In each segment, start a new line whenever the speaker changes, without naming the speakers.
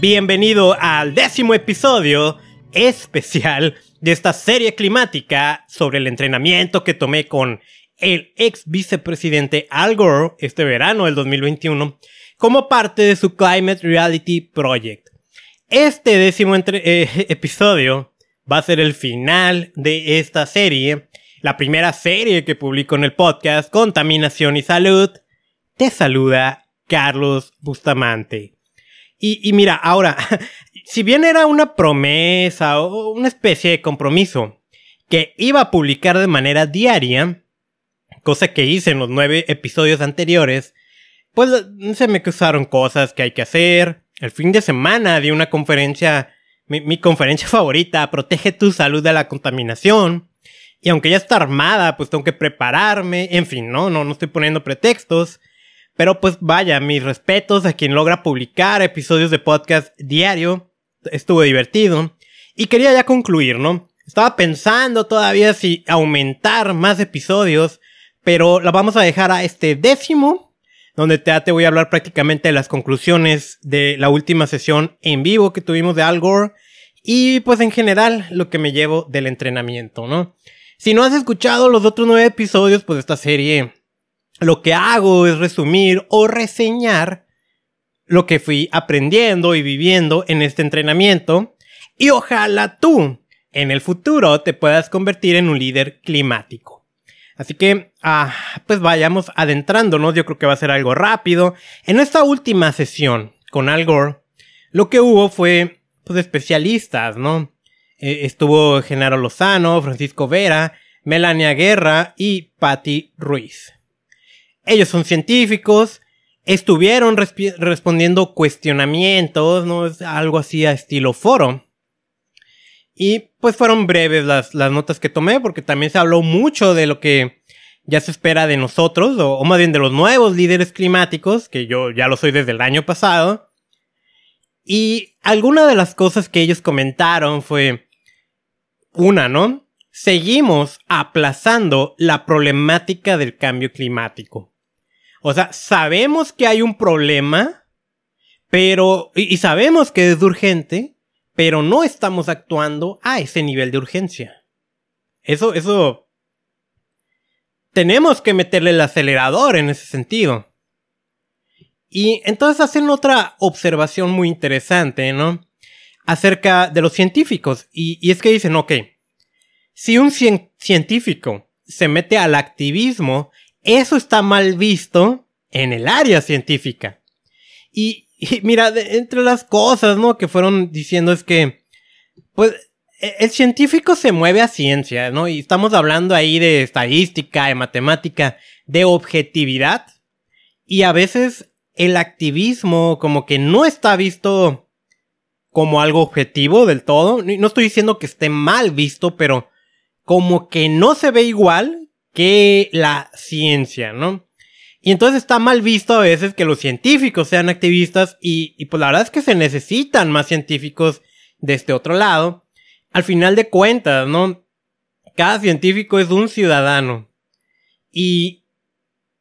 Bienvenido al décimo episodio especial de esta serie climática sobre el entrenamiento que tomé con el ex vicepresidente Al Gore este verano del 2021 como parte de su Climate Reality Project. Este décimo eh, episodio va a ser el final de esta serie, la primera serie que publico en el podcast Contaminación y Salud. Te saluda Carlos Bustamante. Y, mira, ahora, si bien era una promesa o una especie de compromiso que iba a publicar de manera diaria, cosa que hice en los nueve episodios anteriores, pues se me cruzaron cosas que hay que hacer. El fin de semana di una conferencia, mi, conferencia favorita, Protege tu salud de la contaminación. Y aunque ya está armada, pues tengo que prepararme. En fin, no, no, no estoy poniendo pretextos. Pero pues vaya, mis respetos a quien logra publicar episodios de podcast diario. Estuvo divertido. Y quería ya concluir, ¿no? Estaba pensando todavía si aumentar más episodios, pero la vamos a dejar a este décimo donde te, te voy a hablar prácticamente de las conclusiones de la última sesión en vivo que tuvimos de Al Gore y pues en general lo que me llevo del entrenamiento, ¿no? Si no has escuchado los otros nueve episodios, pues esta serie, lo que hago es resumir o reseñar lo que fui aprendiendo y viviendo en este entrenamiento y ojalá tú en el futuro te puedas convertir en un líder climático. Así que, ah, pues vayamos adentrándonos. Yo creo que va a ser algo rápido. En esta última sesión con Al Gore, lo que hubo fue, pues, especialistas, ¿no? Eh, estuvo Genaro Lozano, Francisco Vera, Melania Guerra y Patti Ruiz. Ellos son científicos, estuvieron respondiendo cuestionamientos, ¿no? Es algo así a estilo foro. Y pues fueron breves las, las notas que tomé porque también se habló mucho de lo que ya se espera de nosotros, o, más bien de los nuevos líderes climáticos, que yo ya lo soy desde el año pasado. Y alguna de las cosas que ellos comentaron fue, una, ¿no? Seguimos aplazando la problemática del cambio climático. O sea, sabemos que hay un problema, pero, y sabemos que es urgente, pero no estamos actuando a ese nivel de urgencia. Eso, eso... Tenemos que meterle el acelerador en ese sentido. Y entonces hacen otra observación muy interesante, ¿no? Acerca de los científicos. Y, es que dicen, ok, si un científico se mete al activismo, eso está mal visto en el área científica. Y, y mira, entre las cosas, ¿no? Que fueron diciendo es que, pues, e, el científico se mueve a ciencia, ¿no? Y estamos hablando ahí de estadística, de matemática, de objetividad. Y a veces el activismo como que no está visto como algo objetivo del todo. No estoy diciendo que esté mal visto, pero como que no se ve igual que la ciencia, ¿no? Y entonces está mal visto a veces que los científicos sean activistas y, pues la verdad es que se necesitan más científicos de este otro lado. Al final de cuentas, ¿no? Cada científico es un ciudadano. Y,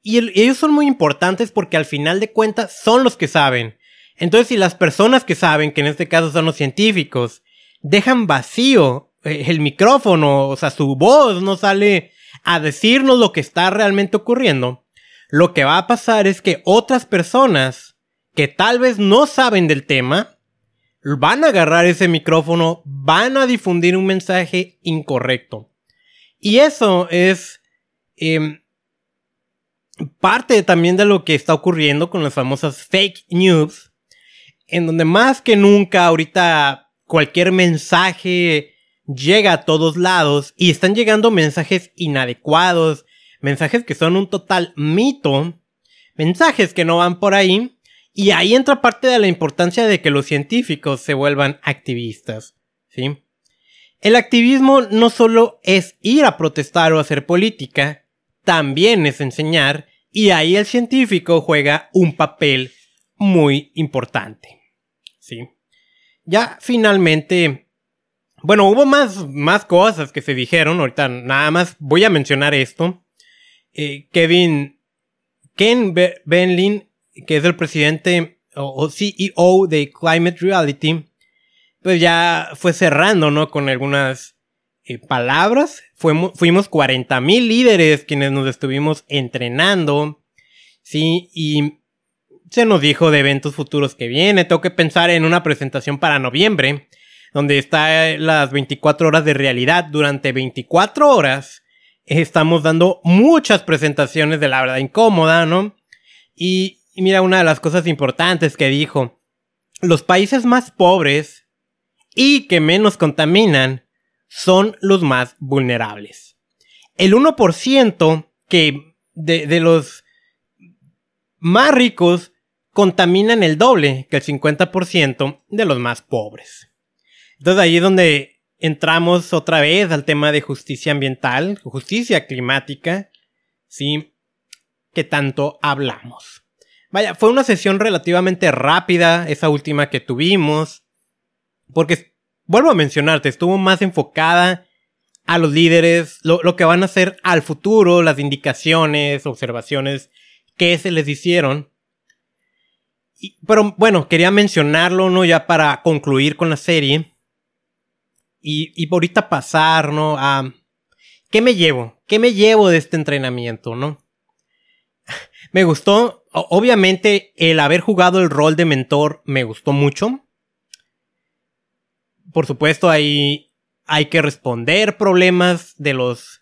y ellos son muy importantes porque al final de cuentas son los que saben. Entonces si las personas que saben, que en este caso son los científicos, dejan vacío eh, el micrófono, o sea, su voz no sale a decirnos lo que está realmente ocurriendo, lo que va a pasar es que otras personas que tal vez no saben del tema van a agarrar ese micrófono, van a difundir un mensaje incorrecto. Y eso es em, parte también de lo que está ocurriendo con las famosas fake news, en donde más que nunca ahorita cualquier mensaje llega a todos lados y están llegando mensajes inadecuados, mensajes que son un total mito, mensajes que no van por ahí, y ahí entra parte de la importancia de que los científicos se vuelvan activistas, ¿sí? El activismo no solo es ir a protestar o hacer política, también es enseñar, y ahí el científico juega un papel muy importante, ¿sí? Ya finalmente bueno, hubo más, más cosas que se dijeron. Ahorita nada más voy a mencionar esto. Eh, Kevin, Ken Benlin, que es el presidente, o, CEO de Climate Reality, pues ya fue cerrando, ¿no? Con algunas eh, palabras. Fuimos, fuimos 40 mil líderes quienes nos estuvimos entrenando, ¿sí? Y se nos dijo de eventos futuros que viene. Tengo que pensar en una presentación para noviembre, donde está las 24 horas de realidad. Durante 24 horas estamos dando muchas presentaciones de la verdad incómoda, ¿no? Y, mira, una de las cosas importantes que dijo, los países más pobres y que menos contaminan son los más vulnerables. El 1% que de los más ricos contaminan el doble que el 50% de los más pobres. Entonces ahí es donde entramos otra vez al tema de justicia ambiental, justicia climática, ¿sí? Que tanto hablamos. Vaya, fue una sesión relativamente rápida, esa última que tuvimos, porque, vuelvo a mencionarte, estuvo más enfocada a los líderes, lo, que van a hacer al futuro, las indicaciones, observaciones que se les hicieron. pero bueno, quería mencionarlo, ¿no? Ya para concluir con la serie. Y, y ahorita pasar, ¿no? A... ¿Qué me llevo? ¿Qué me llevo de este entrenamiento, no? me gustó, obviamente, el haber jugado el rol de mentor me gustó mucho. Por supuesto, ahí hay que responder problemas de los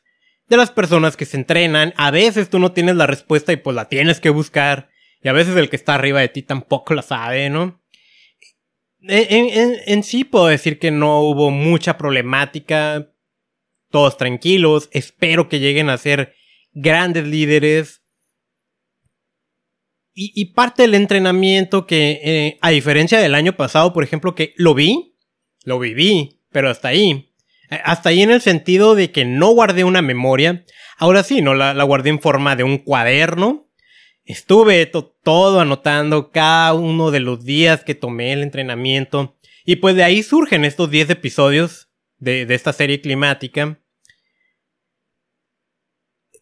de las personas que se entrenan. A veces tú no tienes la respuesta y pues la tienes que buscar. Y a veces el que está arriba de ti tampoco la sabe, ¿no? En, sí puedo decir que no hubo mucha problemática. Todos tranquilos. Espero que lleguen a ser grandes líderes. Y, parte del entrenamiento que, eh, a diferencia del año pasado, por ejemplo, que lo vi, lo viví, pero hasta ahí. Eh, hasta ahí en el sentido de que no guardé una memoria. Ahora sí, no la, la guardé en forma de un cuaderno Estuve todo anotando cada uno de los días que tomé el entrenamiento. Y pues de ahí surgen estos 10 episodios de, de esta serie climática.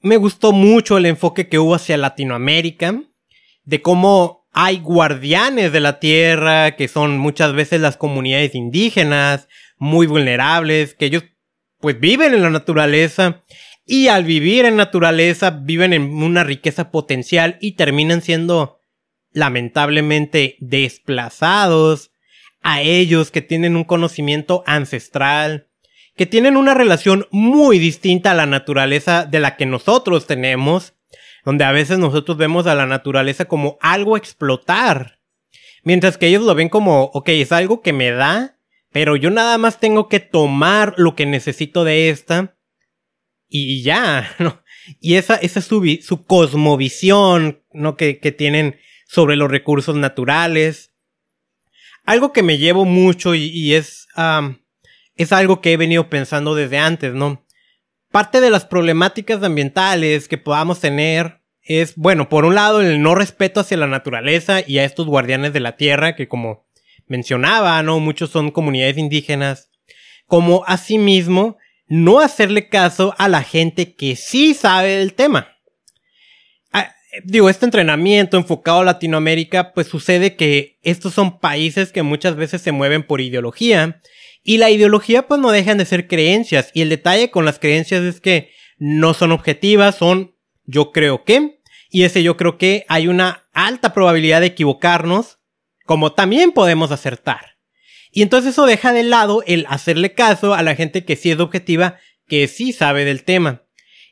Me gustó mucho el enfoque que hubo hacia Latinoamérica. De cómo hay guardianes de la tierra, que son muchas veces las comunidades indígenas, muy vulnerables, que ellos pues viven en la naturaleza y al vivir en naturaleza viven en una riqueza potencial y terminan siendo lamentablemente desplazados a ellos que tienen un conocimiento ancestral, que tienen una relación muy distinta a la naturaleza de la que nosotros tenemos, donde a veces nosotros vemos a la naturaleza como algo a explotar, mientras que ellos lo ven como, ok, es algo que me da, pero yo nada más tengo que tomar lo que necesito de esta y ya, ¿no? Y esa, esa es su, su cosmovisión, ¿no? Que, que tienen sobre los recursos naturales. Algo que me llevo mucho y, es, es algo que he venido pensando desde antes, ¿no? Parte de las problemáticas ambientales que podamos tener es, bueno, por un lado, el no respeto hacia la naturaleza y a estos guardianes de la tierra, que como mencionaba, ¿no? Muchos son comunidades indígenas. Como asimismo, no hacerle caso a la gente que sí sabe del tema. Ah, digo, este entrenamiento enfocado a Latinoamérica, pues sucede que estos son países que muchas veces se mueven por ideología. Y la ideología pues no dejan de ser creencias. Y el detalle con las creencias es que no son objetivas, son yo creo que. Y ese yo creo que hay una alta probabilidad de equivocarnos, como también podemos acertar. Y entonces eso deja de lado el hacerle caso a la gente que sí es objetiva, que sí sabe del tema.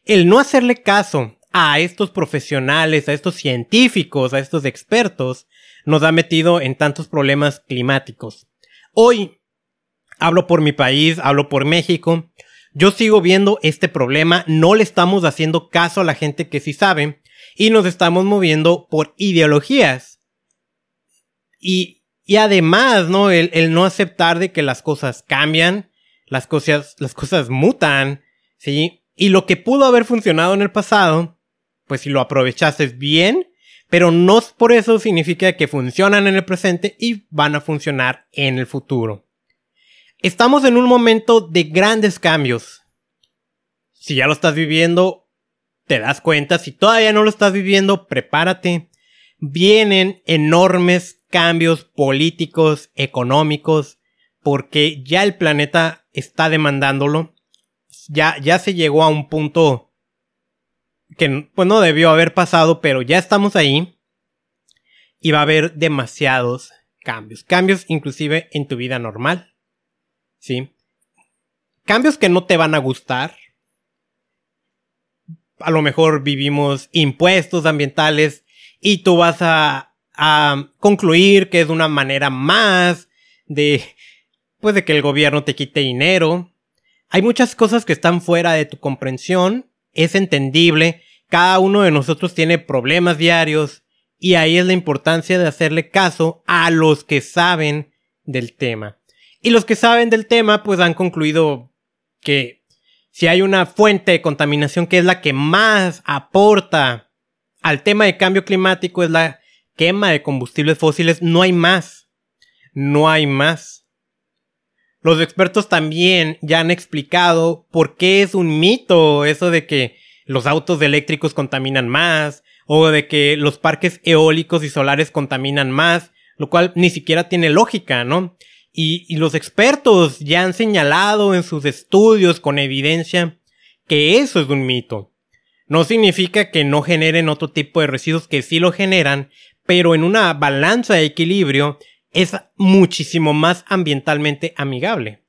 El no hacerle caso a estos profesionales, a estos científicos, a estos expertos, nos ha metido en tantos problemas climáticos. Hoy, hablo por mi país, hablo por México, yo sigo viendo este problema, no le estamos haciendo caso a la gente que sí sabe, y nos estamos moviendo por ideologías. Y y además, ¿no? El, el, no aceptar de que las cosas cambian, las cosas, las cosas mutan, ¿sí? Y lo que pudo haber funcionado en el pasado, pues si lo aprovechaste bien, pero no por eso significa que funcionan en el presente y van a funcionar en el futuro. Estamos en un momento de grandes cambios. Si ya lo estás viviendo, te das cuenta. Si todavía no lo estás viviendo, prepárate vienen enormes cambios políticos, económicos, porque ya el planeta está demandándolo. Ya, ya se llegó a un punto que pues no debió haber pasado, pero ya estamos ahí. Y va a haber demasiados cambios. Cambios inclusive en tu vida normal. ¿Sí? Cambios que no te van a gustar. A lo mejor vivimos impuestos ambientales y tú vas a, a concluir que es una manera más de, pues de que el gobierno te quite dinero. Hay muchas cosas que están fuera de tu comprensión. Es entendible. Cada uno de nosotros tiene problemas diarios y ahí es la importancia de hacerle caso a los que saben del tema. Y los que saben del tema pues han concluido que si hay una fuente de contaminación que es la que más aporta al tema de cambio climático es la quema de combustibles fósiles, no hay más. No hay más. Los expertos también ya han explicado por qué es un mito eso de que los autos eléctricos contaminan más, o de que los parques eólicos y solares contaminan más, lo cual ni siquiera tiene lógica, ¿no? Y, los expertos ya han señalado en sus estudios con evidencia que eso es un mito. No significa que no generen otro tipo de residuos que sí lo generan, pero en una balanza de equilibrio es muchísimo más ambientalmente amigable.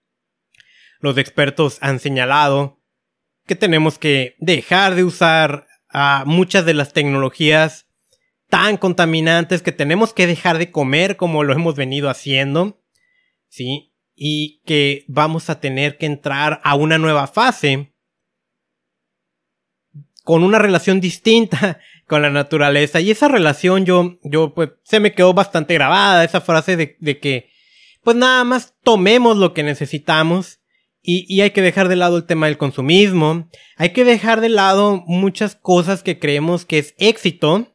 Los expertos han señalado que tenemos que dejar de usar a muchas de las tecnologías tan contaminantes que tenemos que dejar de comer como lo hemos venido haciendo, ¿sí? Y que vamos a tener que entrar a una nueva fase con una relación distinta con la naturaleza. Y esa relación yo, yo, pues, se me quedó bastante grabada, esa frase de, de que, pues nada más tomemos lo que necesitamos y, hay que dejar de lado el tema del consumismo. Hay que dejar de lado muchas cosas que creemos que es éxito.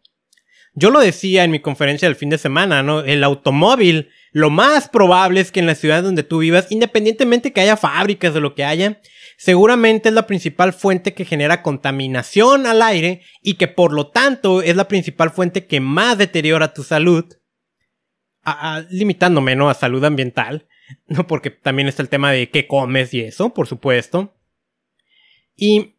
Yo lo decía en mi conferencia del fin de semana, ¿no? El automóvil, lo más probable es que en la ciudad donde tú vivas, independientemente que haya fábricas o lo que haya, seguramente es la principal fuente que genera contaminación al aire y que por lo tanto es la principal fuente que más deteriora tu salud, limitándome. A salud ambiental. ¿no? Porque también está el tema de qué comes y eso, por supuesto. Y,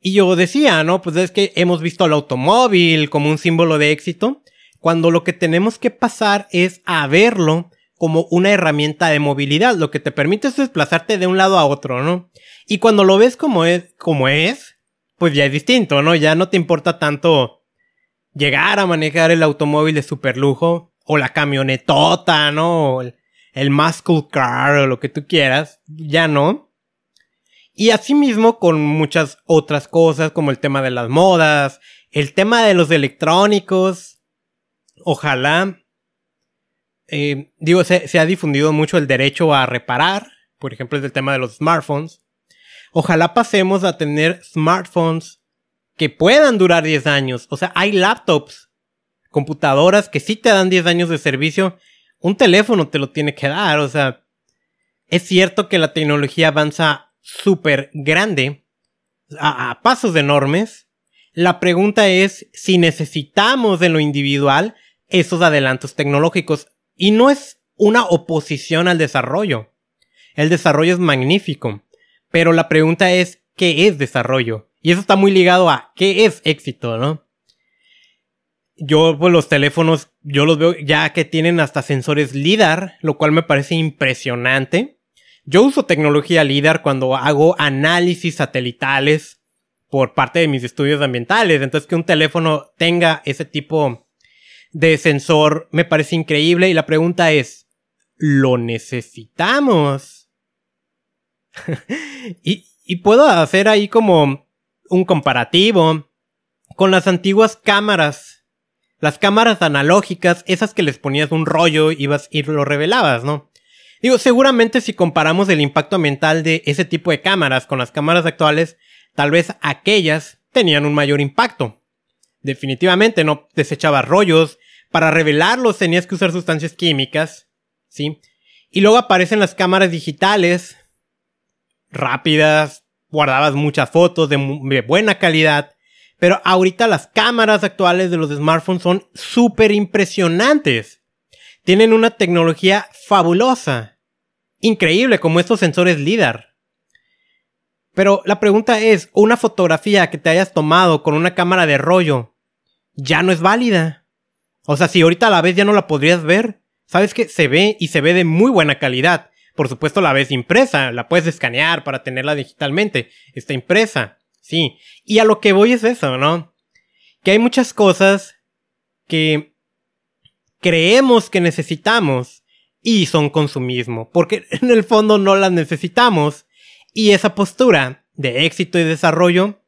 y yo decía, ¿no? Pues es que hemos visto al automóvil como un símbolo de éxito, cuando lo que tenemos que pasar es a verlo como una herramienta de movilidad, lo que te permite es desplazarte de un lado a otro, ¿no? Y cuando lo ves como es, como es, pues ya es distinto, ¿no? Ya no te importa tanto llegar a manejar el automóvil de super lujo, o la camionetota, ¿no? el muscle car o lo que tú quieras, ya no. Y asimismo con muchas otras cosas como el tema de las modas, el tema de los electrónicos. Ojalá. Eh, digo, se, ha difundido mucho el derecho a reparar. Por ejemplo, es el tema de los smartphones. Ojalá pasemos a tener smartphones que puedan durar 10 años. O sea, hay laptops, computadoras que sí te dan 10 años de servicio un teléfono te lo tiene que dar. O sea, es cierto que la tecnología avanza súper grande, a, pasos enormes. La pregunta es si necesitamos en lo individual esos adelantos tecnológicos. Y no es una oposición al desarrollo. El desarrollo es magnífico. Pero la pregunta es, ¿qué es desarrollo? Y eso está muy ligado a qué es éxito, ¿no? yo pues los teléfonos, yo los veo ya que tienen hasta sensores LIDAR, lo cual me parece impresionante. Yo uso tecnología LIDAR cuando hago análisis satelitales por parte de mis estudios ambientales. Entonces que un teléfono tenga ese tipo de sensor me parece increíble y la pregunta es, ¿lo necesitamos? y, puedo hacer ahí como un comparativo con las antiguas cámaras las cámaras analógicas, esas que les ponías un rollo ibas y lo revelabas, ¿no? Digo, seguramente si comparamos el impacto ambiental de ese tipo de cámaras con las cámaras actuales, tal vez aquellas tenían un mayor impacto. Definitivamente no desechabas rollos, para revelarlos tenías que usar sustancias químicas, ¿sí? Y luego aparecen las cámaras digitales, rápidas, guardabas muchas fotos de, de buena calidad, Pero ahorita las cámaras actuales de los smartphones son súper impresionantes. Tienen una tecnología fabulosa. Increíble como estos sensores LIDAR. Pero la pregunta es, ¿una fotografía que te hayas tomado con una cámara de rollo ya no es válida? O sea, si ahorita a la vez ya no la podrías ver, sabes que se ve y se ve de muy buena calidad. Por supuesto la ves impresa, la puedes escanear para tenerla digitalmente. Está impresa, sí. Y a lo que voy es eso, ¿no? Que hay muchas cosas que creemos que necesitamos y son consumismo, porque en el fondo no las necesitamos. Y esa postura de éxito y desarrollo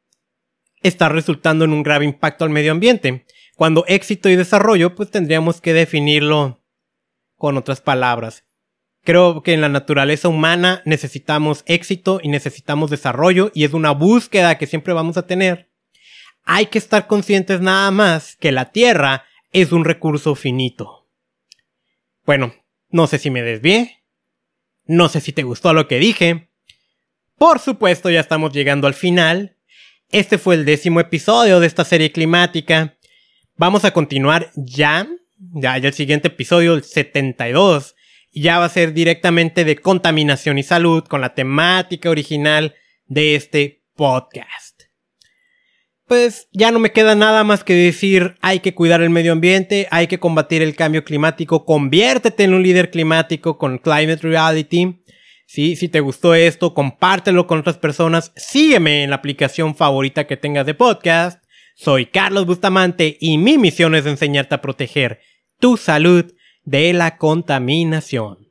está resultando en un grave impacto al medio ambiente. Cuando éxito y desarrollo, pues tendríamos que definirlo con otras palabras. Creo que en la naturaleza humana necesitamos éxito y necesitamos desarrollo y es una búsqueda que siempre vamos a tener. Hay que estar conscientes nada más que la Tierra es un recurso finito. Bueno, no sé si me desvié. No sé si te gustó lo que dije. Por supuesto, ya estamos llegando al final. Este fue el décimo episodio de esta serie climática. Vamos a continuar ya. Ya, ya el siguiente episodio, el 72 ya va a ser directamente de contaminación y salud con la temática original de este podcast. Pues ya no me queda nada más que decir, hay que cuidar el medio ambiente, hay que combatir el cambio climático, conviértete en un líder climático con Climate Reality. Sí, si te gustó esto, compártelo con otras personas, sígueme en la aplicación favorita que tengas de podcast. Soy Carlos Bustamante y mi misión es enseñarte a proteger tu salud de la contaminación.